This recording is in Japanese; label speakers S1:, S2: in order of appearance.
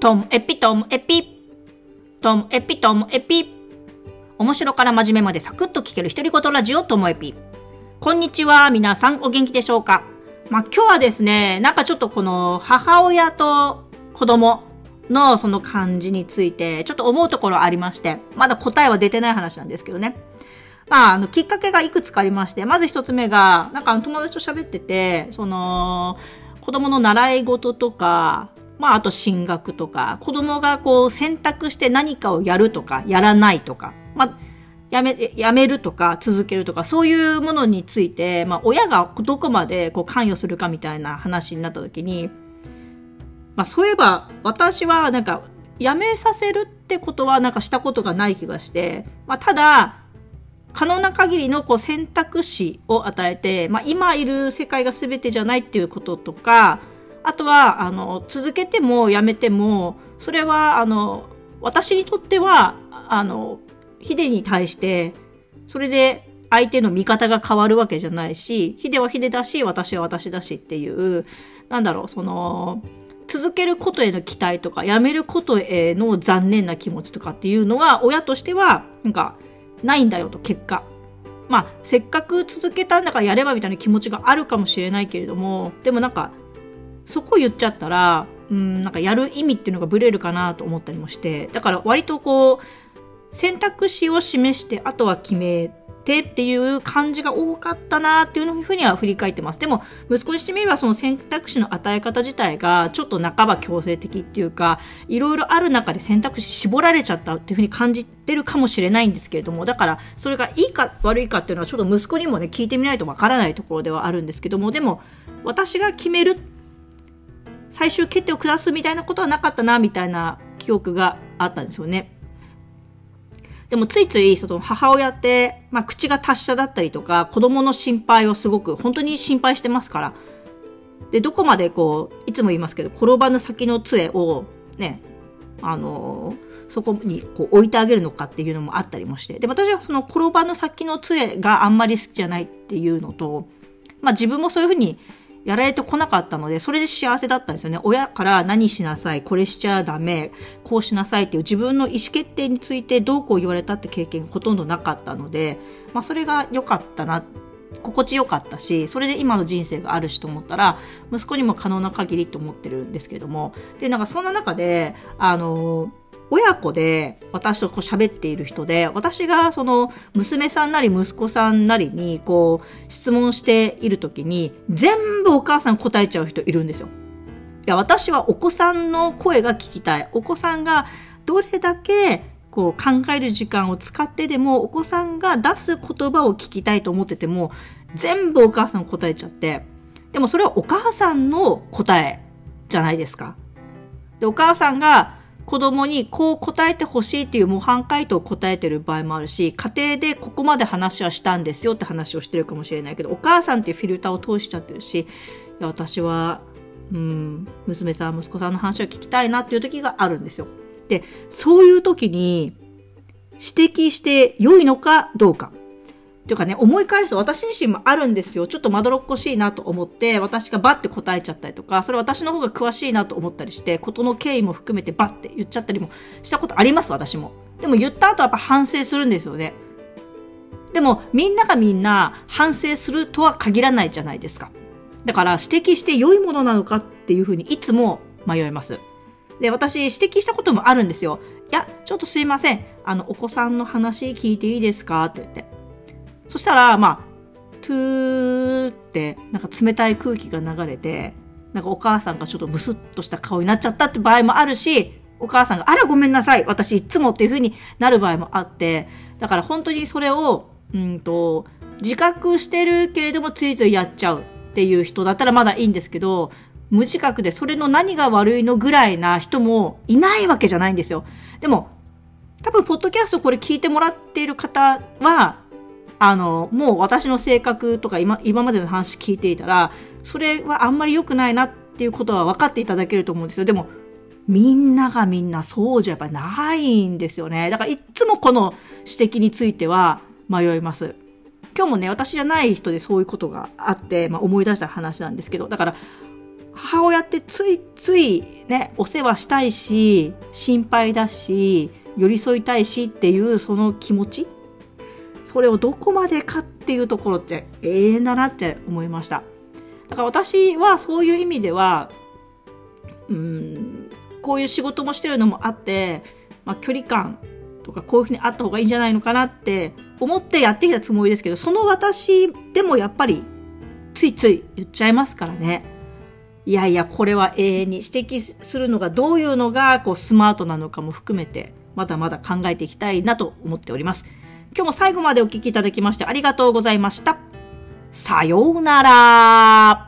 S1: トムエピトムエピ。トムエピトムエピ。面白から真面目までサクッと聞ける独り言ラジオトモエピ。こんにちは。皆さんお元気でしょうか？まあ、今日はですね、なんかちょっとこの母親と子供のその感じについて、ちょっと思うところありまして、まだ答えは出てない話なんですけどね。まあ、あの、きっかけがいくつかありまして、まず一つ目が、なんか友達と喋ってて、その、子供の習い事とか、まあ、あと進学とか、子供がこう選択して何かをやるとか、やらないとか、まあ、やめ、やめるとか、続けるとか、そういうものについて、まあ、親がどこまでこう関与するかみたいな話になった時に、まあ、そういえば、私はなんか、やめさせるってことはなんかしたことがない気がして、まあ、ただ、可能な限りのこう選択肢を与えて、まあ、今いる世界が全てじゃないっていうこととか、あとは、あの、続けてもやめても、それは、あの、私にとっては、あの、ヒデに対して、それで相手の見方が変わるわけじゃないし、ヒデはヒデだし、私は私だしっていう、なんだろう、その、続けることへの期待とか、やめることへの残念な気持ちとかっていうのは、親としては、なんか、ないんだよと、結果。まあ、せっかく続けたんだからやればみたいな気持ちがあるかもしれないけれども、でもなんか、そこ言っちゃったら、うん、なんかやる意味っていうのがブレるかなと思ったりもして、だから割とこう、選択肢を示して、あとは決めてっていう感じが多かったなっていうふうには振り返ってます。でも、息子にしてみればその選択肢の与え方自体がちょっと半ば強制的っていうか、いろいろある中で選択肢絞られちゃったっていうふうに感じてるかもしれないんですけれども、だからそれがいいか悪いかっていうのはちょっと息子にもね、聞いてみないとわからないところではあるんですけども、でも、私が決める、最終決定を下すみたいなことはなかったな、みたいな記憶があったんですよね。でもついついその母親って、まあ、口が達者だったりとか、子供の心配をすごく本当に心配してますから。で、どこまでこう、いつも言いますけど、転ばぬ先の杖をね、あのー、そこにこう置いてあげるのかっていうのもあったりもして。で、私はその転ばぬ先の杖があんまり好きじゃないっていうのと、まあ自分もそういうふうにやられてこなかったので、それで幸せだったんですよね。親から何しなさい、これしちゃダメ、こうしなさいっていう自分の意思決定についてどうこう言われたって経験ほとんどなかったので、まあそれが良かったな、心地よかったし、それで今の人生があるしと思ったら、息子にも可能な限りと思ってるんですけども、で、なんかそんな中で、あの親子で私とこう喋っている人で、私がその娘さんなり息子さんなりにこう質問しているときに全部お母さん答えちゃう人いるんですよ。いや、私はお子さんの声が聞きたい。お子さんがどれだけこう考える時間を使ってでもお子さんが出す言葉を聞きたいと思ってても全部お母さん答えちゃって。でもそれはお母さんの答えじゃないですか。で、お母さんが子供にこう答えてほしいっていう模範回答を答えてる場合もあるし、家庭でここまで話はしたんですよって話をしてるかもしれないけど、お母さんっていうフィルターを通しちゃってるし、いや私は、うん、娘さん、息子さんの話を聞きたいなっていう時があるんですよ。で、そういう時に指摘して良いのかどうか。というかね、思い返すと私自身もあるんですよ。ちょっとまどろっこしいなと思って、私がバッて答えちゃったりとか、それ私の方が詳しいなと思ったりして、ことの経緯も含めてバッて言っちゃったりもしたことあります、私も。でも言った後やっぱ反省するんですよね。でも、みんながみんな反省するとは限らないじゃないですか。だから指摘して良いものなのかっていうふうにいつも迷います。で、私指摘したこともあるんですよ。いや、ちょっとすいません。あの、お子さんの話聞いていいですか？って言って。そしたら、まあ、トゥーって、なんか冷たい空気が流れて、なんかお母さんがちょっとブスッとした顔になっちゃったって場合もあるし、お母さんが、あらごめんなさい、私いつもっていう風になる場合もあって、だから本当にそれを、うんと、自覚してるけれどもついついやっちゃうっていう人だったらまだいいんですけど、無自覚でそれの何が悪いのぐらいな人もいないわけじゃないんですよ。でも、多分、ポッドキャストこれ聞いてもらっている方は、あの、もう私の性格とか今、今までの話聞いていたら、それはあんまり良くないなっていうことは分かっていただけると思うんですよ。でも、みんながみんなそうじゃやっぱないんですよね。だからいつもこの指摘については迷います。今日もね、私じゃない人でそういうことがあって、まあ、思い出した話なんですけど、だから、母親ってついついね、お世話したいし、心配だし、寄り添いたいしっていうその気持ちそれをどこまでかっていうところって永遠だなって思いました。だから私はそういう意味では、うん、こういう仕事もしてるのもあって、まあ、距離感とかこういうふうにあった方がいいんじゃないのかなって思ってやってきたつもりですけど、その私でもやっぱりついつい言っちゃいますからね。いやいや、これは永遠に指摘するのがどういうのがこうスマートなのかも含めて、まだまだ考えていきたいなと思っております。今日も最後までお聴きいただきましてありがとうございました。さようなら。